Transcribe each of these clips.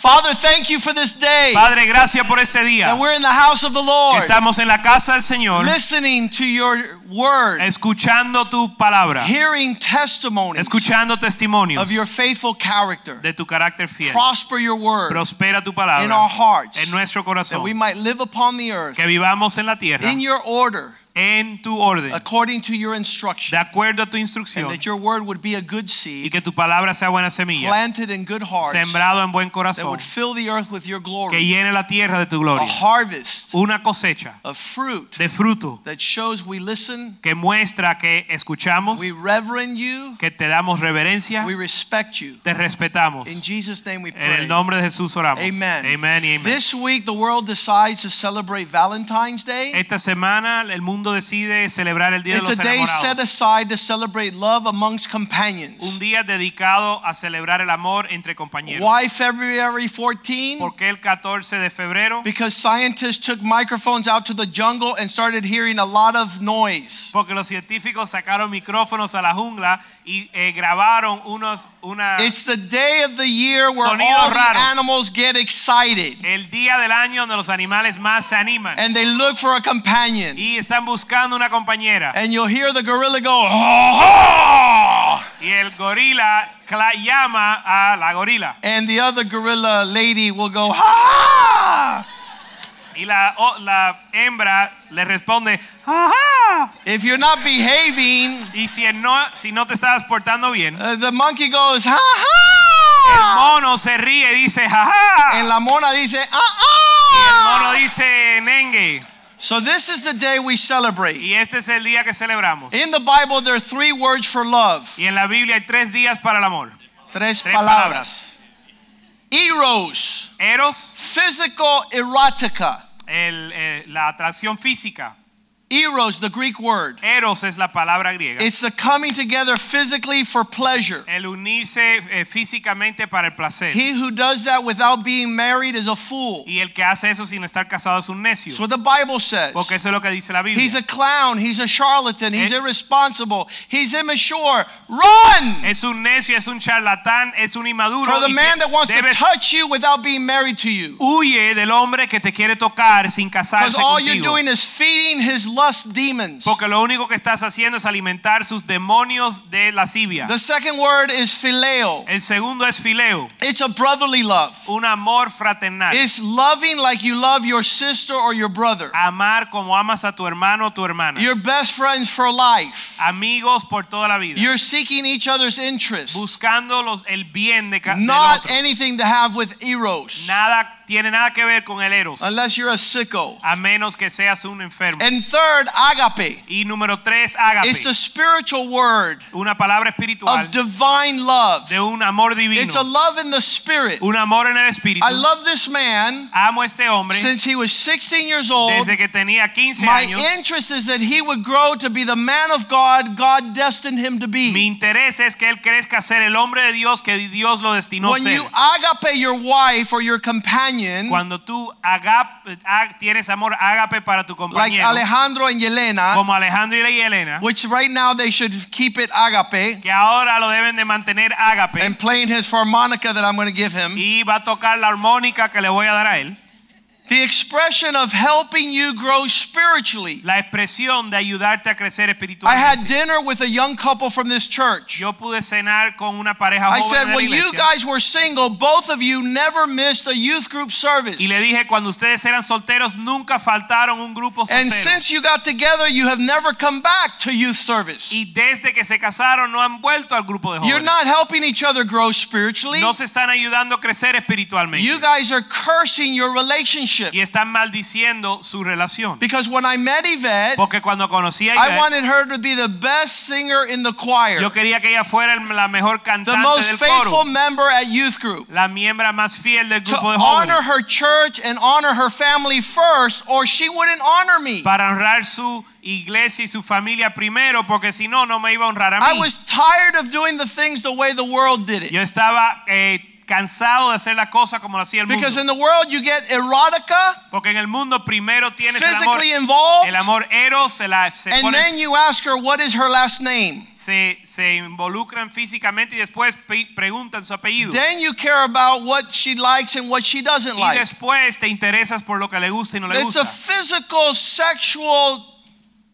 Father, thank you for this day. Padre, gracias por este That día. we're in the house of the Lord, Estamos en la casa del Señor, listening to your word, escuchando tu palabra, hearing testimonies escuchando testimonios of your faithful character. de tu carácter fiel. Prosper your word Prospera tu palabra. in our hearts, en nuestro corazón. that we might live upon the earth Que vivamos en la tierra in your order, en tu orden, according to your de instruction, acuerdo a tu and that your word would be a good y seed, que tu palabra sea buena semilla, planted in good hearts, sembrado en buen that corazón, would fill the earth with your que glory. llene la tierra de tu A gloria. harvest Una cosecha of fruit de fruto that shows we listen, que muestra que escuchamos, we reverend you, que te damos reverencia, we respect you. te respetamos. In Jesus' name we En pray. el nombre de Jesús oramos. Amen. Amen y amen. This week, the world decides to celebrate Valentine's Day. Esta semana el mundo decide celebrar el Día de It's a day set Enamorados. aside to celebrate love amongst companions. Un día dedicado a celebrar el amor entre compañeros. Why February 14? ¿Por qué el 14 de febrero? Because scientists took microphones out to the jungle and started hearing a lot of noise. Porque los científicos sacaron micrófonos a la jungla y eh, grabaron unos una It's the day of the year where Sonidos all the raros. animals get excited el día del año donde los animales más se animan and they look for a companion. y están buscando una compañera And you'll hear the gorilla go, "Ah, ah." y el gorila llama a la gorila and the other gorilla lady will go, ha! y la, o- la hembra le responde ajá If you're not behaving, y si no si no te estás portando bien uh, the monkey goes, ha El mono se ríe y dice jaja. And la mona dice, ah Y el mono ah! dice nengue. So this is the day we celebrate. Y este es el día que celebramos. In the Bible, there are three words for love. Y en la Biblia hay tres días para el amor. Tres Tres palabras. Eros, Eros, physical erotica. el, eh, la atracción física. Eros, the Greek word. Eros es la palabra griega. It's the coming together physically for pleasure. El unirse eh, físicamente para el placer. He who does that without being married is a fool. Y el que hace eso sin estar casado es un necio. That's what the Bible says. Porque eso es lo que dice la Biblia. He's a clown. He's a charlatan. He's Eh. irresponsible. He's immature. Run Es un necio, es un charlatán, es un inmaduro. for the man that wants to touch you without being married to you. Huye del hombre que te quiere tocar sin Because all you're doing is feeding his lust demons. Porque lo único que estás haciendo es alimentar sus demonios de lascivia. The second word is phileo. El segundo es fileo, It's a brotherly love. un amor fraternal. It's loving like you love your sister or your brother. Amar como amas a tu hermano o tu hermana. Your best friends for life. Amigos por toda la vida. You're seeking each other's interests. Buscando los, el bien de ca- del Not otro. anything to have with eros. Nada tiene nada que ver con el eros. Unless you're a sicko. A menos que seas un enfermo. And third, agape. Y número tres, ágape. It's a spiritual word Una palabra espiritual of divine love. de un amor divino. It's a love in the spirit. Un amor en el espíritu. I love this man Amo este hombre since he was 16 years old. desde que tenía 15 My años. interest is that he would grow to be the man of God God destined him to be. Mi interés es que él crezca a ser el hombre de Dios que Dios lo destinó a ser. When you agape your wife or your companion, Cuando tú ag- tienes amor ágape para tu like Alejandro and Yelena, como Alejandro y Elena, which right now they should keep it agape, que ahora lo deben de mantener ágape and playing his harmonica that I'm going to give him. y va a tocar la armónica que le voy a dar a él. The expression of helping you grow spiritually. La expresión de ayudarte a crecer espiritualmente. I had dinner with a young couple from this church. Yo pude cenar con una pareja I joven said, de la when you guys were single, both of you never missed a youth group service. y le dije cuando ustedes eran solteros nunca faltaron un grupo soltero. And since you got together, you have never come back to youth service. Y desde que se casaron no han vuelto al grupo de jóvenes. You're not helping each other grow spiritually. No se están ayudando a crecer espiritualmente. You guys are cursing your relationship relationship. y están maldiciendo su relación. Because when I met Yvette, Porque cuando conocí a I Ivette, wanted her to be the best singer in the choir, yo quería que ella fuera la mejor the cantante most del faithful coro, member at youth group. la miembro más fiel del To grupo de honor jóvenes. her church and honor her family first, or she wouldn't honor me. para honrar su iglesia y su familia primero, porque si no, no me iba a honrar a I mí. was tired of doing the things the way the world did it. Yo estaba eh, cansado de hacer las cosas como lo hacía el Because mundo. in the world you get erotica, Porque en el mundo primero tienes el amor, physically involved, el amor eros, se, la, se, and pone- then you ask her what is her last name. se, se involucran físicamente y después pe- preguntan su apellido. Then you care about what she likes and what she doesn't y like. después te interesas por lo que le gusta y no le It's a gusta. physical, sexual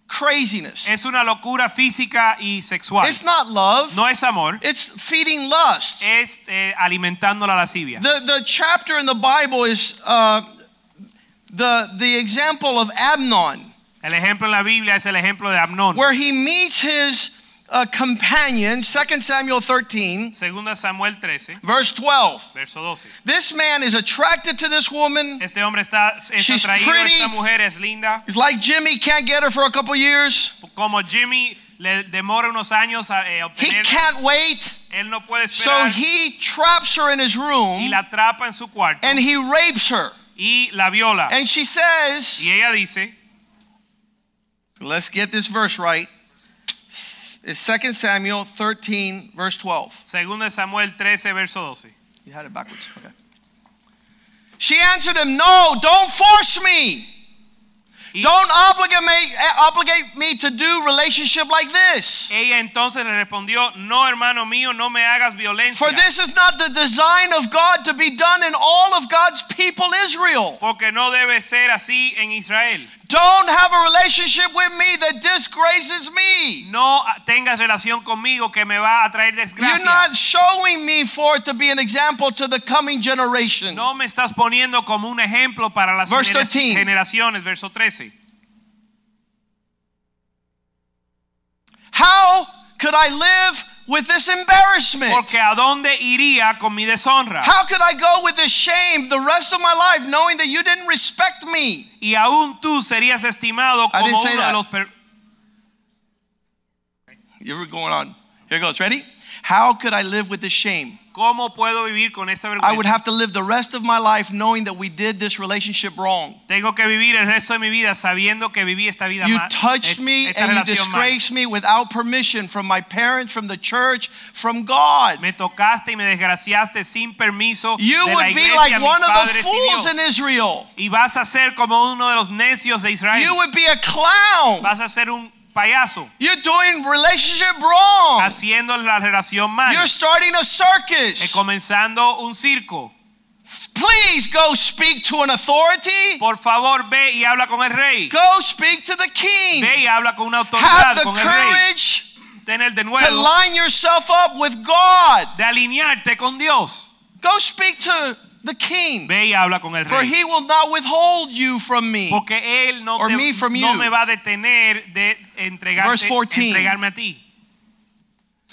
craziness. Es una locura física y sexual. It's not love. No es amor, It's feeding lust. es eh, alimentando la lascivia. The the chapter in the Bible is uh, the the example of Amnon, El ejemplo en la Biblia es el ejemplo de Amnón. where he meets his uh, companion, 2 Samuel 13, Segunda Samuel 13, verse 12. verso 12. This man is attracted to this woman. Este hombre está es She's atraído, pretty. esta mujer es linda. It's like Jimmy can't get her for a couple years. Como Jimmy le demora unos años a eh, He can't wait. él no puede So he traps her in his y room la atrapa en su cuarto and he rapes her. y la viola. And she says, Y ella dice, let's get this verse right. It's 2 Samuel 13, verse 12. segunda Samuel 13, verso 12. You had it backwards. Okay. She answered him, No, don't force me. Y Don't obligate me, obligate me to do relationship like this. ella entonces le respondió, no hermano mío, no me hagas violencia. For this is not the design of God to be done in all of God's people, Israel. Porque no debe ser así en Israel. Don't have a relationship with me that disgraces me. No tengas relación conmigo que me va a traer desgracia. You're not showing me for it to be an example to the coming generation. No me estás poniendo como un ejemplo para las Verse genera- 13. generaciones, verso 13. How could I live with this embarrassment? Porque a dónde iría con mi deshonra? How could I go with this shame the rest of my life knowing that you didn't respect me? Y aún tú serías estimado como uno that. de los You were going on. Here it goes. Ready? How could I live with this shame? ¿Cómo puedo vivir con esta I would have to live the rest of my life knowing that we did this relationship wrong. Tengo que vivir el resto de mi vida sabiendo que viví esta vida You mal. touched me and you relación mal. disgraced me without permission from my parents, from the church, from God. Me tocaste y me desgraciaste sin permiso You de la would be like one of the fools in Israel. Y vas a ser como uno de los necios de Israel. You would be a clown. Vas a ser un payaso You're doing relationship wrong. haciendo la relación mal. You're starting a Eh, circus. comenzando un circo. Please go speak to an authority. Por favor, ve y habla con el rey. Go speak to the king. Ve y habla con una autoridad Have the con el rey. courage Tener de to line yourself up with God. de alinearte con Dios. Go speak to the king. Ve y habla con el For he will not withhold you from me. Porque él no, Or te- me from no you. me va a detener de entregarte, Verse 14. entregarme a ti.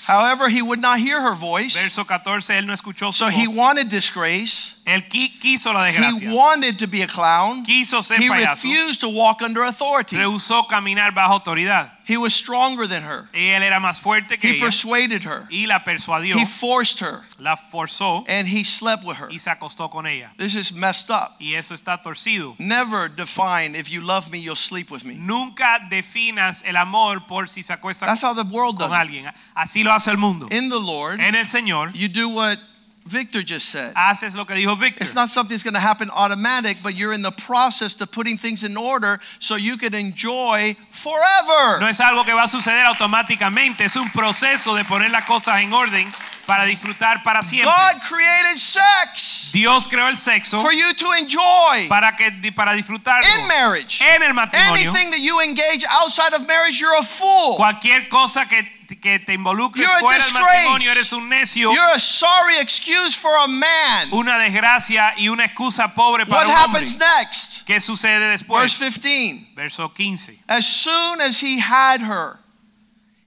However, he would not hear her voice. Verso 14, él no escuchó su So he wanted disgrace. Él qui- quiso la He desgracia. wanted to be a clown. Quiso ser He payaso. refused to walk under authority. Rehusó caminar bajo autoridad. He was stronger than her. Y él era más fuerte que He ella. persuaded her. Y la persuadió, He forced her. la forzó And he slept with her. y se acostó con ella. This is messed up. Y eso está torcido. Never define if you love me, you'll sleep with me. Nunca definas el amor por si se acuesta That's how the world con does it. alguien. Así lo hace el mundo. In the Lord, En el Señor you do what Victor just said. haces lo que dijo Víctor. It's not something that's going to happen automatic, but you're in the process of putting things in order so you can enjoy forever. No es algo que va a suceder automáticamente, es un proceso de poner las cosas en orden para disfrutar para siempre. God created sex Dios creó el sexo for you to enjoy para que para disfrutarlo in marriage. en el matrimonio. Anything that you engage outside of marriage, you're a fool. Cualquier cosa que, que te involucres You're a fuera del matrimonio eres un necio, You're a sorry excuse for a man. una desgracia y una excusa pobre para What un hombre. happens next? ¿Qué sucede Verse después? 15. Verso 15. As soon as he had her,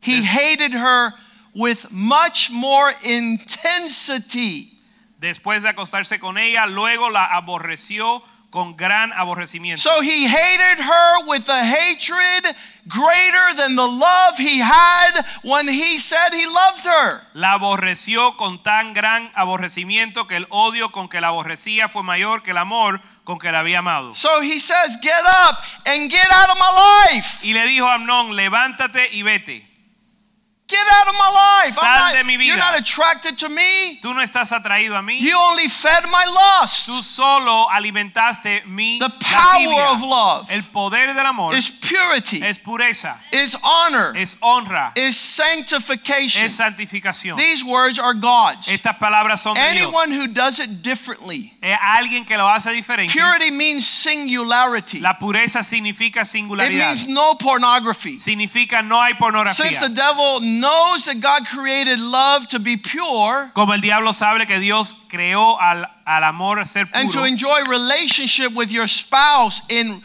he hated her with much more intensity. Después de acostarse con ella, luego la aborreció con gran aborrecimiento. So he hated her with a hatred greater than the love he had when he said he loved her. La aborreció con tan gran aborrecimiento que el odio con que la aborrecía fue mayor que el amor con que la había amado. So he says, Get up and get out of my life. Y le dijo a Amnón, levántate y vete. Get out of my life. Sal not- de mi vida. You're not attracted to me. Tú no estás atraído a mí. You only fed my lust. Tú solo alimentaste mi The power of love El poder del amor is purity, es pureza, is honor, es honra, is sanctification. es santificación. These words are God's. Estas palabras son de Dios. Anyone who does it differently. Es alguien que lo hace diferente. Purity means singularity. La pureza significa singularidad. It means no pornography. Significa no hay pornografía. Since the devil knows that God created love to be pure Como el diablo sabe que Dios creó al, al amor ser puro, and to enjoy relationship with your spouse in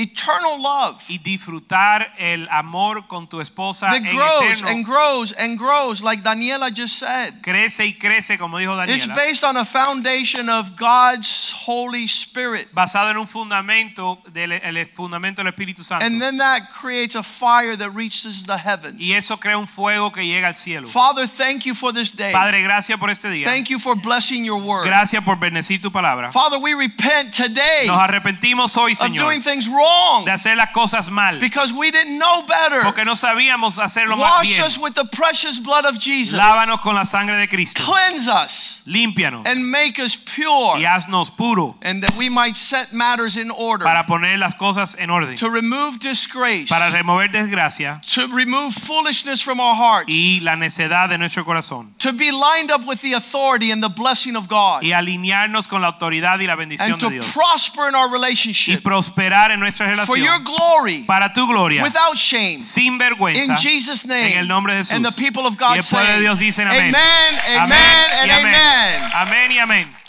eternal love y disfrutar el amor con tu esposa that en grows eterno. and grows and grows, like Daniela just said. crece y crece, como dijo Daniela. It's based on a foundation of God's Holy Spirit. basado en un fundamento del el fundamento del Espíritu Santo. And then that creates a fire that reaches the heavens. y eso crea un fuego que llega al cielo. Father, thank you for this day. Padre, gracias por este día. Thank you for blessing your word. Gracias por bendecir tu palabra. Father, we repent today Nos arrepentimos hoy, of doing things wrong de hacer las cosas mal, because we didn't know better. porque no sabíamos hacerlo más Wash bien. us with the precious blood of Jesus. Lávanos con la sangre de Cristo. Cleanse us Límpianos and make us pure. y haznos puro And that we might set matters in order. para poner las cosas en orden, To remove disgrace. para remover desgracia To remove foolishness from our hearts. y la necedad de nuestro corazón To be lined up with the authority and the blessing of God. y alinearnos con la autoridad y la bendición And de to prosper in our y relationship. prosperar en nuestra For your glory. para tu gloria Without shame. sin vergüenza In Jesus' name. en el nombre de Jesús And the people of y God el pueblo de say, Dios dicen amén Amen, amen, y and amen. amén y amén